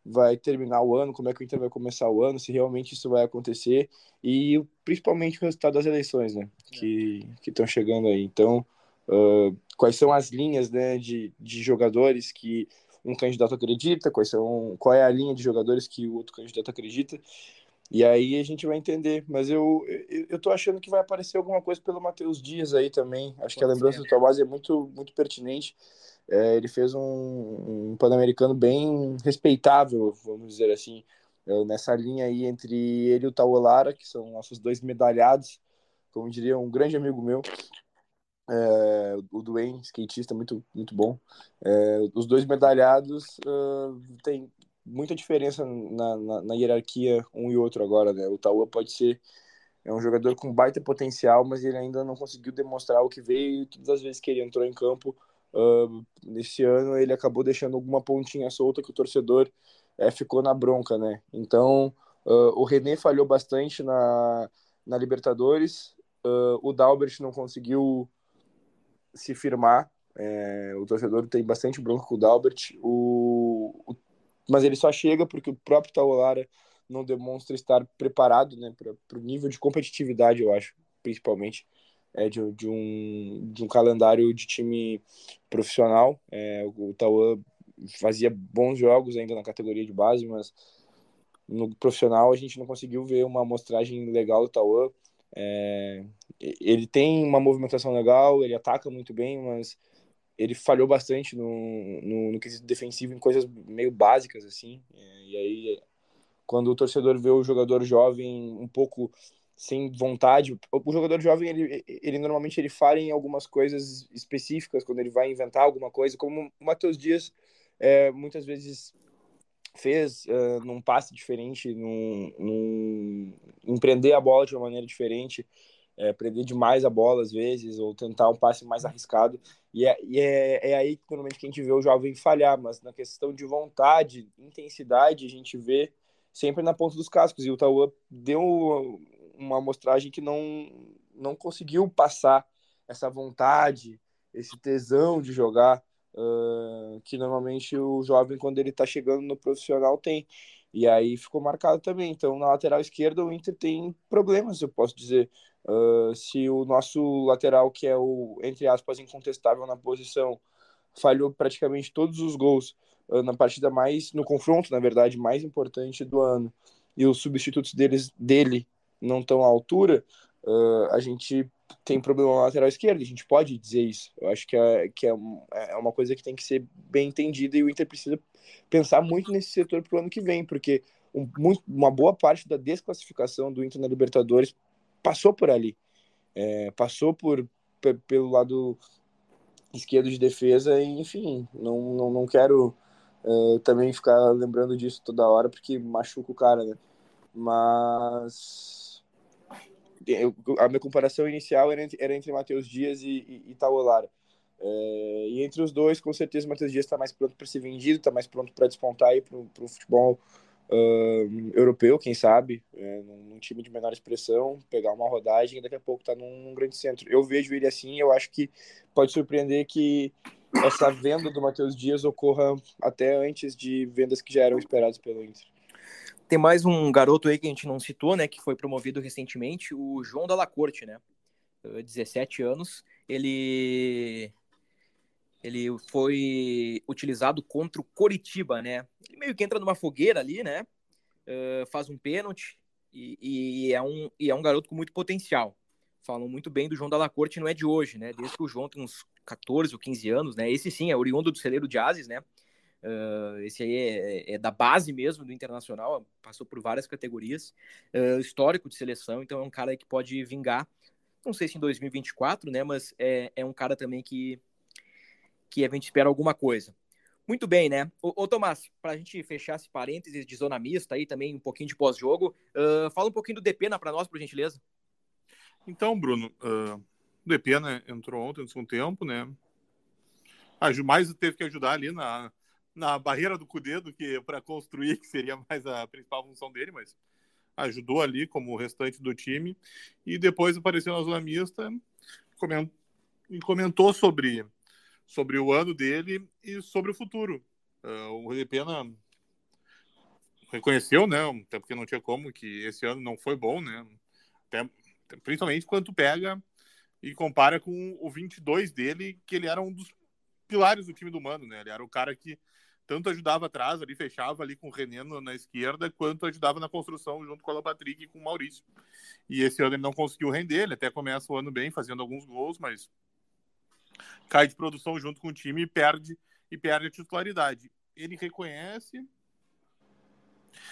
vai terminar o ano, como é que o Inter vai começar o ano, se realmente isso vai acontecer e principalmente o resultado das eleições, né, que estão chegando aí. Então, uh, quais são as linhas, né, de, de jogadores que um candidato acredita, quais são, qual é a linha de jogadores que o outro candidato acredita e aí a gente vai entender. Mas eu, eu, eu tô achando que vai aparecer alguma coisa pelo Matheus Dias aí também. Acho Pode que a lembrança ser. do Tomás é muito, muito pertinente. É, ele fez um, um Pan-Americano bem respeitável, vamos dizer assim, é, nessa linha aí entre ele e o Tauolara, que são nossos dois medalhados, como diria um grande amigo meu, é, o Duane, skatista muito, muito bom. É, os dois medalhados uh, tem, muita diferença na, na, na, hierarquia um e outro agora, né? O Taua pode ser é um jogador com baita potencial, mas ele ainda não conseguiu demonstrar o que veio. Todas as vezes que ele entrou em campo uh, nesse ano, ele acabou deixando alguma pontinha solta que o torcedor é, ficou na bronca, né? Então uh, o René falhou bastante na, na Libertadores. O Dalbert não conseguiu se firmar. É, o torcedor tem bastante bronca com o Dalbert. O mas ele só chega porque o próprio Taolara não demonstra estar preparado né, para o nível de competitividade, eu acho, principalmente, é, de, de, um, de um calendário de time profissional. É, o Tauan fazia bons jogos ainda na categoria de base, mas no profissional a gente não conseguiu ver uma amostragem legal do Tauan. É, ele tem uma movimentação legal, ele ataca muito bem, mas ele falhou bastante no, no, no quesito defensivo em coisas meio básicas, assim. É, e aí, quando o torcedor vê o jogador jovem um pouco sem vontade, o jogador jovem, ele, ele normalmente ele falha em algumas coisas específicas, quando ele vai inventar alguma coisa, como o Matheus Dias é, muitas vezes fez uh, num passe diferente, num, num, empreender a bola de uma maneira diferente, é, prender demais a bola às vezes, ou tentar um passe mais arriscado. E é, e é, é aí que normalmente que a gente vê o jovem falhar, mas na questão de vontade, intensidade, a gente vê sempre na ponta dos cascos. E o Tauan deu uma amostragem que não, não conseguiu passar essa vontade, esse tesão de jogar, uh, que normalmente o jovem, quando ele está chegando no profissional, tem. E aí ficou marcado também. Então, na lateral esquerda, o Inter tem problemas, eu posso dizer. Uh, se o nosso lateral, que é o, entre aspas, incontestável na posição, falhou praticamente todos os gols uh, na partida mais, no confronto, na verdade, mais importante do ano, e os substitutos deles, dele não estão à altura, uh, a gente tem problema na lateral esquerda, a gente pode dizer isso. Eu acho que, é, que é, é uma coisa que tem que ser bem entendida e o Inter precisa pensar muito nesse setor para o ano que vem, porque um, muito, uma boa parte da desclassificação do Inter na Libertadores passou por ali. É, passou por pelo lado esquerdo de defesa, e, enfim, não, não, não quero é, também ficar lembrando disso toda hora, porque machuca o cara, né? Mas eu, a minha comparação inicial era entre, entre Matheus Dias e, e, e Taolara. É, e entre os dois, com certeza, o Matheus Dias está mais pronto para ser vendido, está mais pronto para despontar para o futebol uh, europeu, quem sabe, é, num, time de menor expressão, pegar uma rodagem e daqui a pouco tá num, grande centro. Eu vejo ele assim, eu acho que pode surpreender que essa venda do Matheus Dias ocorra até antes de vendas que já eram esperadas pelo Inter. Tem mais um garoto aí que a gente não citou, né, que foi promovido recentemente, o João Dalla Corte, né, 17 anos, ele ele foi utilizado contra o Coritiba, né? Ele meio que entra numa fogueira ali, né? Uh, faz um pênalti e, e, é um, e é um garoto com muito potencial. Falam muito bem do João Dalla Corte, não é de hoje, né? Desde que o João tem uns 14 ou 15 anos, né? Esse sim é oriundo do celeiro de Ases, né? Uh, esse aí é, é, da base mesmo do Internacional, passou por várias categorias, uh, histórico de seleção, então é um cara que pode vingar, não sei se em 2024, né? Mas é, é um cara também que que a gente espera alguma coisa. Muito bem, né? Ô, ô Tomás, para a gente fechar esse parênteses de zona mista aí, também um pouquinho de pós-jogo, uh, fala um pouquinho do Depena para nós, por gentileza. Então, Bruno, uh, o Depena entrou ontem no segundo tempo, né? A mais teve que ajudar ali na, na barreira do Cudê do que para construir, que seria mais a principal função dele, mas ajudou ali como o restante do time. E depois apareceu na zona mista e comentou sobre sobre o ano dele e sobre o futuro. Uh, o Redepena reconheceu, né, até porque não tinha como, que esse ano não foi bom, né, até, principalmente quando pega e compara com o 22 dele, que ele era um dos pilares do time do Mano, né, ele era o cara que tanto ajudava atrás, ali fechava ali com o René na esquerda, quanto ajudava na construção junto com o Patrick e com o Maurício. E esse ano ele não conseguiu render, ele até começa o ano bem, fazendo alguns gols, mas cai de produção junto com o time e perde e perde a titularidade. Ele reconhece.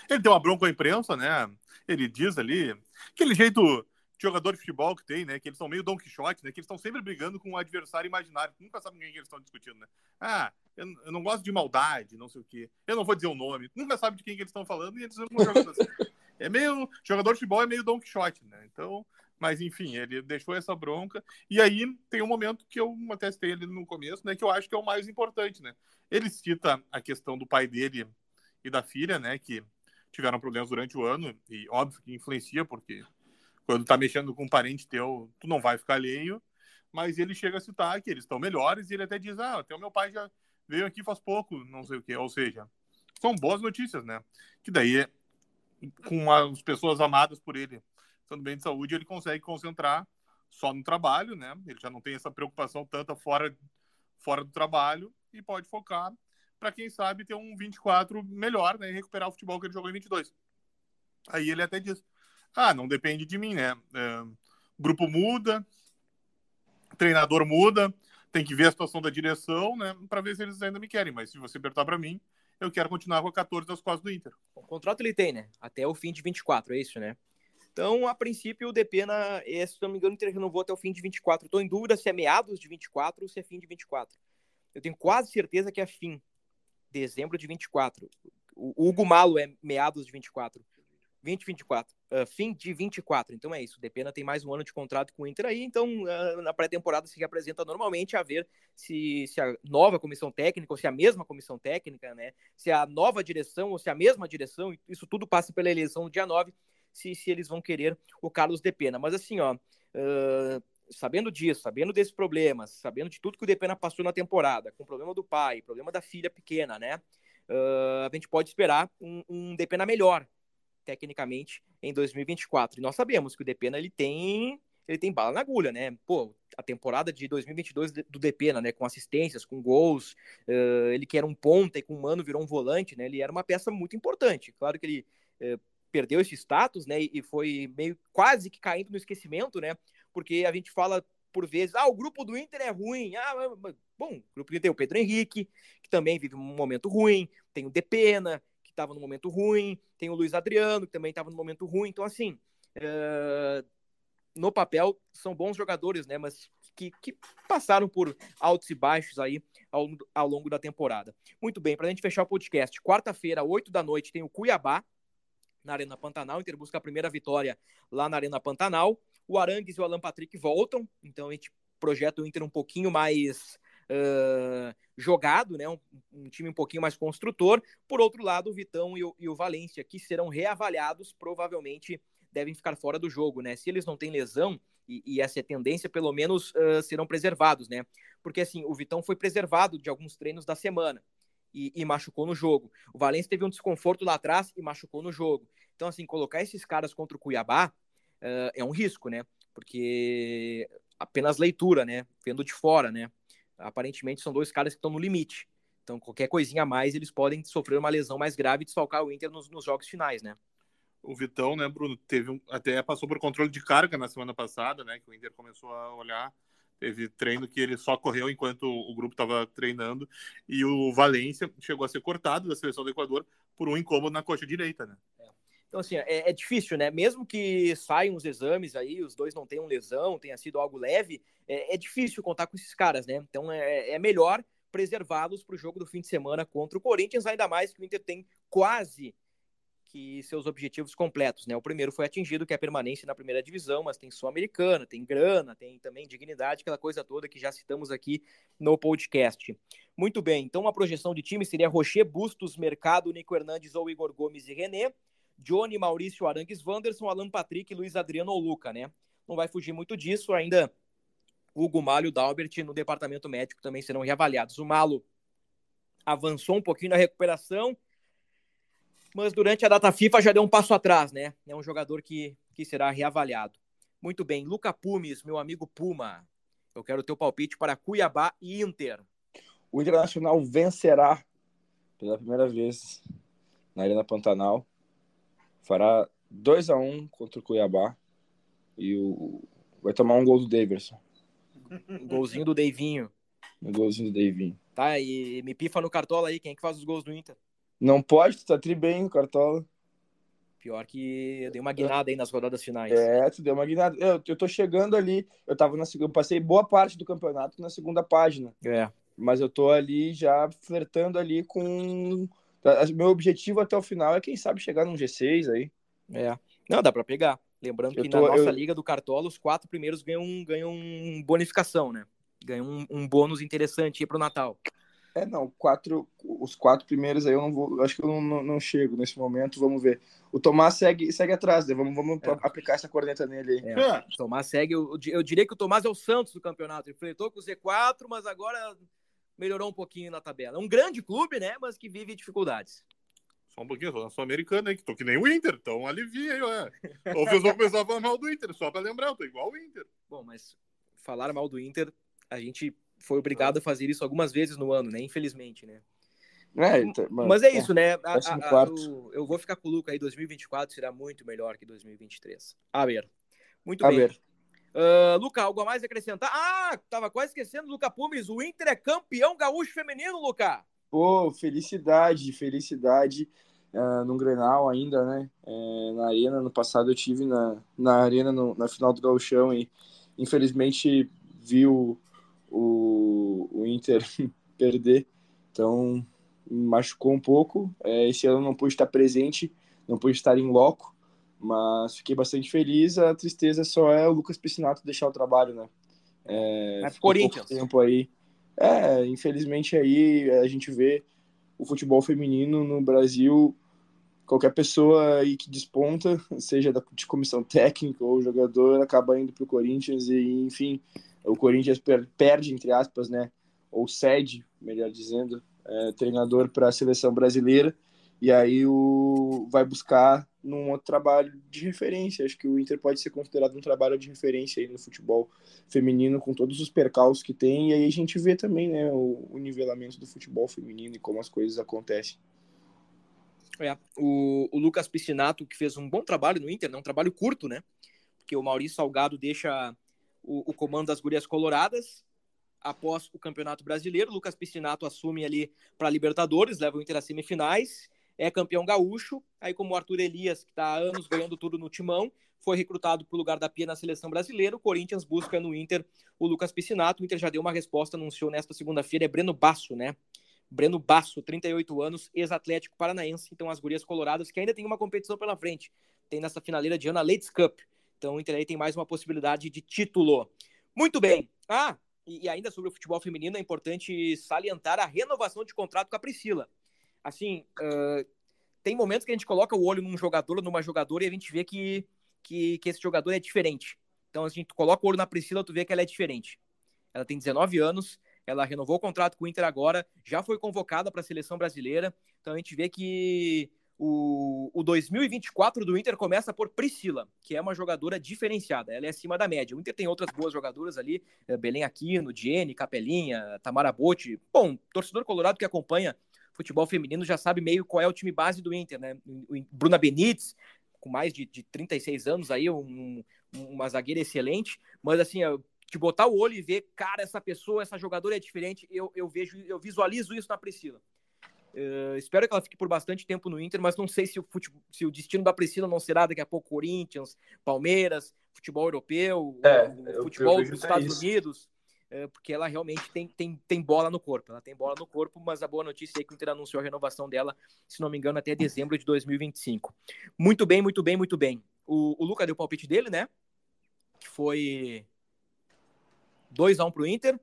Ele tem uma bronca com a imprensa, né? Ele diz ali aquele jeito de jogador de futebol que tem, né? Que eles são meio Don Quixote, né? Que eles estão sempre brigando com um adversário imaginário. Nunca sabem quem que eles estão discutindo, né? Ah, eu, eu, não gosto de maldade, não sei o quê. Eu não vou dizer o nome. Nunca sabe de quem que eles estão falando e eles não jogando assim. É meio. Jogador de futebol é meio Don Quixote, né? Então, mas, enfim, ele deixou essa bronca. E aí tem um momento que eu atestei ali no começo, né? Que eu acho que é o mais importante, né? Ele cita a questão do pai dele e da filha, né? Que tiveram problemas durante o ano. E óbvio que influencia, porque quando tá mexendo com um parente teu, tu não vai ficar alheio. Mas ele chega a citar que eles estão melhores e ele até diz: Ah, até o meu pai já veio aqui faz pouco, não sei o quê. Ou seja, são boas notícias, né? Que daí, com as pessoas amadas por ele estando bem de saúde, ele consegue concentrar só no trabalho, né? Ele já não tem essa preocupação tanta fora, fora do trabalho e pode focar para quem sabe ter um 24 melhor, né? E recuperar o futebol que ele jogou em 22. Aí ele até diz: Ah, não depende de mim, né? É, grupo muda, treinador muda, tem que ver a situação da direção, né? Para ver se eles ainda me querem. Mas se você apertar para mim, eu quero continuar com a 14 das costas do Inter. O contrato ele tem, né? Até o fim de 24, é isso, né? Então, a princípio, o Depena, se não me engano, renovou até o fim de 24. Estou em dúvida se é meados de 24 ou se é fim de 24. Eu tenho quase certeza que é fim. Dezembro de 24. O Hugo Malo é meados de 24. 2024. Uh, fim de 24. Então é isso. O Depena tem mais um ano de contrato com o Inter aí. Então, uh, na pré-temporada se apresenta normalmente a ver se, se a nova comissão técnica ou se a mesma comissão técnica, né? Se a nova direção ou se a mesma direção. Isso tudo passa pela eleição no dia 9 se, se eles vão querer o Carlos Depena. Mas assim, ó, uh, sabendo disso, sabendo desses problemas, sabendo de tudo que o Depena passou na temporada, com o problema do pai, problema da filha pequena, né? Uh, a gente pode esperar um, um Depena melhor, tecnicamente, em 2024. E nós sabemos que o Depena ele tem ele tem bala na agulha, né? Pô, a temporada de 2022 do Depena, né? Com assistências, com gols, uh, ele que era um ponta e com um mano virou um volante, né? Ele era uma peça muito importante. Claro que ele uh, perdeu esse status, né? E foi meio quase que caindo no esquecimento, né? Porque a gente fala por vezes, ah, o grupo do Inter é ruim. Ah, bom, o grupo do Inter tem o Pedro Henrique, que também vive um momento ruim, tem o Depena, que estava no momento ruim, tem o Luiz Adriano, que também estava no momento ruim. Então, assim, uh, no papel, são bons jogadores, né? Mas que, que passaram por altos e baixos aí ao, ao longo da temporada. Muito bem, para a gente fechar o podcast, quarta-feira, 8 da noite, tem o Cuiabá na Arena Pantanal. O Inter busca a primeira vitória lá na Arena Pantanal. O Arangues e o Alan Patrick voltam, então a gente projeta o Inter um pouquinho mais uh, jogado, né? Um, um, time um pouquinho mais construtor. Por outro lado, o Vitão e o, e o Valência, que serão reavaliados, provavelmente devem ficar fora do jogo, né? Se eles não têm lesão, e, e essa é a tendência, pelo menos uh, serão preservados, né? Porque assim, o Vitão foi preservado de alguns treinos da semana e, e, machucou no jogo. O Valência teve um desconforto lá atrás e machucou no jogo. Então, assim, colocar esses caras contra o Cuiabá uh, é um risco, né? Porque apenas leitura, né? Vendo de fora, né? Aparentemente são dois caras que estão no limite. Então, qualquer coisinha a mais, eles podem sofrer uma lesão mais grave e desfalcar o Inter nos, nos jogos finais, né? O Vitão, né, Bruno, teve um, até passou por controle de carga na semana passada, né? Que o Inter começou a olhar Teve treino que ele só correu enquanto o grupo estava treinando. E o Valência chegou a ser cortado da seleção do Equador por um incômodo na coxa direita, né? É. Então, assim, é, é, difícil, né? Mesmo que saiam os exames aí, os dois não tenham lesão, tenha sido algo leve, é, é difícil contar com esses caras, né? Então, é, é melhor preservá-los para o jogo do fim de semana contra o Corinthians, ainda mais que o Inter tem quase que seus objetivos completos, né? O primeiro foi atingido, que é a permanência na primeira divisão, mas tem Sul-Americana, tem grana, tem também dignidade, aquela coisa toda que já citamos aqui no podcast. Muito bem, então uma projeção de time seria Rocher, Bustos, Mercado, Nico Hernandes ou Igor Gomes e René, Johnny, Maurício Arangues, Wanderson, Alan Patrick, Luiz Adriano ou Luca, né? Não vai fugir muito disso, ainda Hugo Malo e o Dalbert no departamento médico também serão reavaliados. O Malo avançou um pouquinho na recuperação, mas durante a data FIFA já deu um passo atrás, né? É um jogador que, que será reavaliado. Muito bem, Luca Pumes, meu amigo Puma. Eu quero o teu palpite para Cuiabá e Inter. O Internacional vencerá pela primeira vez na Arena Pantanal. Fará 2 a 1 contra o Cuiabá e o... vai tomar um gol do Daverson. Um golzinho do Deivinho. Um golzinho do Deivinho. Tá, e me pifa no cartola aí, quem é que faz os gols do Inter? Não pode, tu tá tri bem, Cartola. Pior que eu dei uma guinada aí nas rodadas finais. É, tu deu uma guinada. Eu, eu tô chegando ali, eu tava na segunda, eu passei boa parte do campeonato na segunda página. É. Mas eu tô ali já flertando ali com. Meu objetivo até o final é, quem sabe, chegar num G6 aí. É. Não, dá pra pegar. Lembrando que tô, na nossa eu... liga do Cartola, os quatro primeiros ganham, ganham bonificação, né? Ganham um, um bônus interessante aí pro Natal. É, não, quatro, os quatro primeiros aí eu não vou, acho que eu não, não, não chego nesse momento, vamos ver. O Tomás segue, segue atrás, né? vamos, vamos é. aplicar essa corneta nele aí. É. É. O Tomás segue, eu, eu diria que o Tomás é o Santos do campeonato, ele enfrentou com o Z4, mas agora melhorou um pouquinho na tabela. É um grande clube, né, mas que vive dificuldades. Só um pouquinho, sou na Sul-Americana aí, que tô que nem o Inter, então alivia aí, ué. Ou vocês vão começar a falar mal do Inter, só pra lembrar, eu tô igual o Inter. Bom, mas falar mal do Inter, a gente foi obrigado a fazer isso algumas vezes no ano, né? Infelizmente, né? É, então, mas é isso, né? A, a, a, eu, eu, vou ficar com o Luca aí. 2024 será muito melhor que 2023. A ver. Muito a bem. Ver. Uh, Luca, algo a mais acrescentar? Ah, tava quase esquecendo, Luca Pumes. O Inter é campeão gaúcho feminino, Luca. Pô, felicidade, felicidade. Uh, no Grenal ainda, né? É, na arena, no passado eu tive na, na arena no, na final do gauchão e infelizmente vi o, o, o Inter perder, então machucou um pouco. É, esse ano não pude estar presente, não pude estar em loco, mas fiquei bastante feliz. A tristeza só é o Lucas Piscinato deixar o trabalho, né? É, é Corinthians. tempo aí. É, infelizmente aí a gente vê o futebol feminino no Brasil, qualquer pessoa aí que desponta, seja da, de comissão técnica ou jogador, acaba indo para o Corinthians e, enfim, o Corinthians perde, entre aspas, né, ou cede, melhor dizendo, é, treinador para a seleção brasileira, e aí o, vai buscar num outro trabalho de referência. Acho que o Inter pode ser considerado um trabalho de referência aí no futebol feminino, com todos os percalços que tem, e aí a gente vê também né, o, o nivelamento do futebol feminino e como as coisas acontecem. É, o, o Lucas Piscinato, que fez um bom trabalho no Inter, né, um trabalho curto, né? Porque o Maurício Salgado deixa o, o comando das Gurias Coloradas após o Campeonato Brasileiro. Lucas Piscinato assume ali para Libertadores, leva o Inter às semifinais, é campeão gaúcho. Aí, como o Arthur Elias, que está há anos ganhando tudo no timão, foi recrutado para o lugar da Pia na seleção brasileira. O Corinthians busca no Inter o Lucas Piscinato. O Inter já deu uma resposta, anunciou nesta segunda-feira. É Breno Basso, né? Breno Basso, 38 anos, ex-atlético paranaense. Então, as Gurias Coloradas, que ainda tem uma competição pela frente. Tem nessa finaleira de ano a Ladies Cup. Então o Inter aí tem mais uma possibilidade de título. Muito bem. Ah, e ainda sobre o futebol feminino, é importante salientar a renovação de contrato com a Priscila. Assim, uh, tem momentos que a gente coloca o olho num jogador numa jogadora e a gente vê que, que, que esse jogador é diferente. Então, a gente coloca o olho na Priscila, tu vê que ela é diferente. Ela tem 19 anos, ela renovou o contrato com o Inter agora, já foi convocada para a seleção brasileira. Então, a gente vê que o, o 2024 do Inter começa por Priscila, que é uma jogadora diferenciada. Ela é acima da média. O Inter tem outras boas jogadoras ali, é, Belém Aquino, Jenny, Capelinha, Tamara Botti. Bom, torcedor colorado que acompanha futebol feminino já sabe meio qual é o time base do Inter, né? Bruna Benítez, com mais de, de 36 anos aí, um, uma zagueira excelente, mas assim, de botar o olho e ver, cara, essa pessoa, essa jogadora é diferente, eu, eu vejo, eu visualizo isso na Priscila. Uh, espero que ela fique por bastante tempo no Inter, mas não sei se o, futebol, se o destino da Priscila não será daqui a pouco Corinthians, Palmeiras, futebol europeu, é, futebol dos Estados. Unidos. é, porque ela realmente tem, tem, tem bola no corpo. Ela tem bola no corpo, mas a boa notícia é que o Inter anunciou a renovação dela, se não me engano, até dezembro de 2025. Muito bem, muito bem, muito bem. O, o Luca deu o palpite dele, né? Que foi 2x1 pro Inter.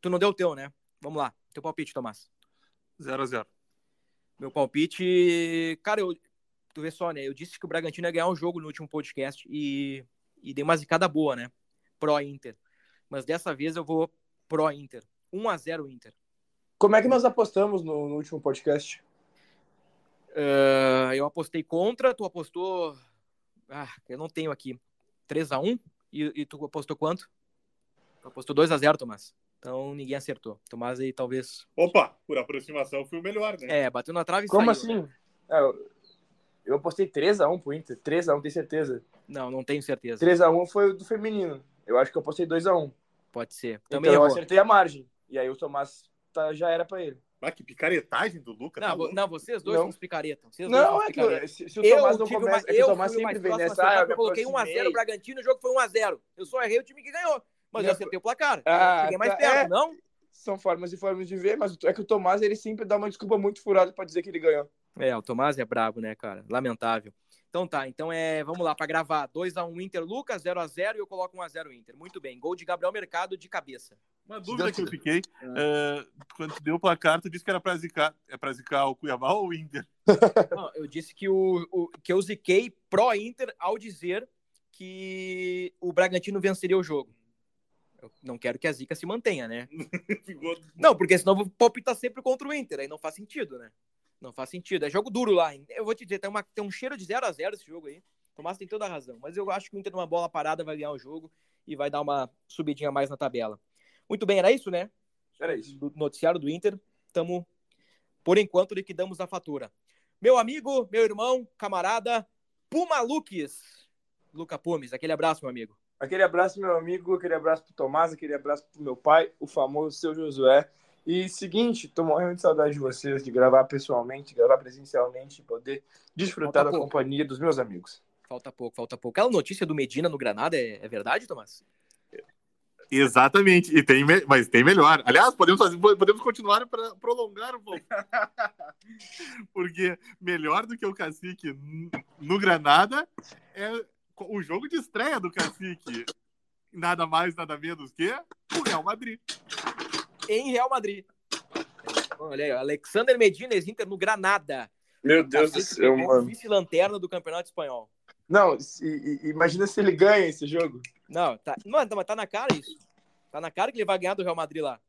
Tu não deu o teu, né? Vamos lá. Teu palpite, Tomás. 0x0. Meu palpite. Cara, eu, tu vê só, né? Eu disse que o Bragantino ia ganhar um jogo no último podcast e, e dei uma zicada boa, né? Pró-Inter. Mas dessa vez eu vou pró-Inter. 1x0 Inter. Como é que nós apostamos no, no último podcast? Uh, eu apostei contra, tu apostou. Ah, eu não tenho aqui. 3x1? E, e tu apostou quanto? Tu apostou 2x0, Tomás. Então ninguém acertou. Tomás aí talvez. Opa, por aproximação foi o melhor, né? É, bateu na trave e Como saiu, assim? né? É, eu- eu apostei 3x1 pro Inter. 3x1, tenho certeza. Não, não tenho certeza. 3x1 foi o do feminino. Eu acho que eu apostei 2x1. Pode ser. Então Também eu errou. acertei a margem. E aí o Tomás tá- já era pra ele. Ah, que picaretagem do Lucas. Não, tá não, vocês dois Não. são uns picareta. Vocês dois são Não, é que picareta. eu- se, se o Eu Tomás não tive começa, uma- é que eu o Tomás o sempre vem nessa. Ah, eu eu coloquei me 1x0 aproximei. Bragantino, o jogo foi 1x0. Eu só errei o time que ganhou. Mas eu acertei o placar. Ah, Cheguei mais tá, perto, é. não? São formas e formas de ver, mas é que o Tomás ele sempre dá uma desculpa muito furada pra dizer que ele ganhou. É, o Tomás é brabo, né, cara? Lamentável. Então tá, então é, vamos lá, pra gravar. 2x1 Inter Lucas, 0x0 e eu coloco 1x0 Inter. Muito bem. Gol de Gabriel Mercado de cabeça. Uma dúvida que eu fiquei. Ah. eh, quando tu deu o placar, tu disse que era pra zicar. É pra zicar o Cuiabá ou o Inter? Não, eu disse que, o, o- que eu ziquei pró-Inter ao dizer que o Bragantino venceria o jogo. Eu não quero que a zica se mantenha, né? Não, porque senão eu vou palpitar sempre contra o Inter, aí não faz sentido, né? Não faz sentido. É jogo duro lá. Eu vou te dizer, tem, uma- tem um cheiro de 0 a 0 esse jogo aí. O Tomás tem toda a razão. Mas eu acho que o Inter, numa bola parada, vai ganhar o jogo e vai dar uma subidinha mais na tabela. Muito bem, era isso, né? Era isso. Do noticiário do Inter. Estamos, por enquanto, liquidamos a fatura. Meu amigo, meu irmão, camarada, Puma Luques. Luca Pumes, aquele abraço, meu amigo. Aquele abraço, meu amigo, aquele abraço pro Tomás, aquele abraço pro meu pai, o famoso seu Josué. E seguinte, tô morrendo de saudade de vocês, de gravar pessoalmente, gravar presencialmente, poder desfrutar Falta da pouco. companhia dos meus amigos. Falta pouco, falta pouco. Aquela notícia do Medina no Granada é, é verdade, Tomás? Exatamente, e tem, me- mas tem melhor. Aliás, podemos, fazer, podemos continuar para prolongar um pouco. Porque melhor do que o Cacique no Granada é o jogo de estreia do Cacique. Nada mais, nada menos que o Real Madrid. Em Real Madrid. Olha aí, Alexander Medina, ex-Inter no Granada. Meu Deus do céu, o mano. Vice-lanterna do Campeonato Espanhol. Não, e- e- imagina se ele ganha esse jogo. Não, tá, mano, mas tá na cara isso. Tá na cara que ele vai ganhar do Real Madrid lá.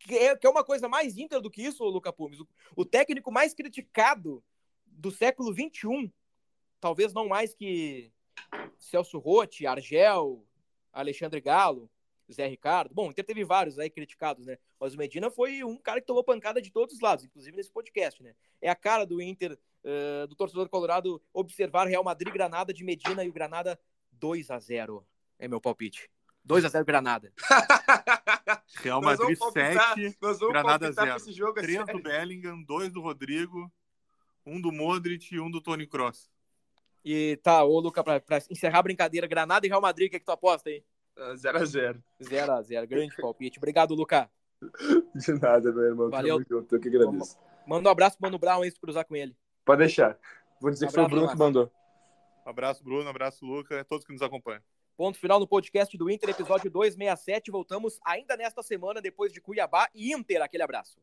Que é, que é uma coisa mais Inter do que isso, Luca Pumes. O, o técnico mais criticado do século XXI, talvez não mais que Celso Rotti, Argel, Alexandre Galo, Zé Ricardo. Bom, o Inter teve vários aí criticados, né? Mas o Medina foi um cara que tomou pancada de todos os lados, inclusive nesse podcast, né? É a cara do Inter, eh, do torcedor colorado, observar Real Madrid Granada de Medina e o Granada 2 a 0 É meu palpite. 2 a 0 Granada. Real Nós Madrid vamos palpitar- 7, Nós vamos Granada palpitar zero. pra esse jogo, é 3 do sério. Bellingham, 2 do Rodrigo, 1 do Modric e 1 do Tony Cross. E tá, ô Luca, pra, pra encerrar a brincadeira, Granada e Real Madrid, o que, é que tu aposta aí? 0x0. 0 a 0 grande palpite. Obrigado, Luca. De nada, meu irmão. Valeu. Tamo junto, eu que agradeço. Manda um abraço pro Mano Brown aí, se cruzar com ele. Pode deixar. Vou dizer que foi o Bruno que mandou. Um abraço, Bruno, um abraço, Luca, a todos que nos acompanham. Ponto final no podcast do Inter, episódio 267. Voltamos ainda nesta semana, depois de Cuiabá e Inter. Aquele abraço.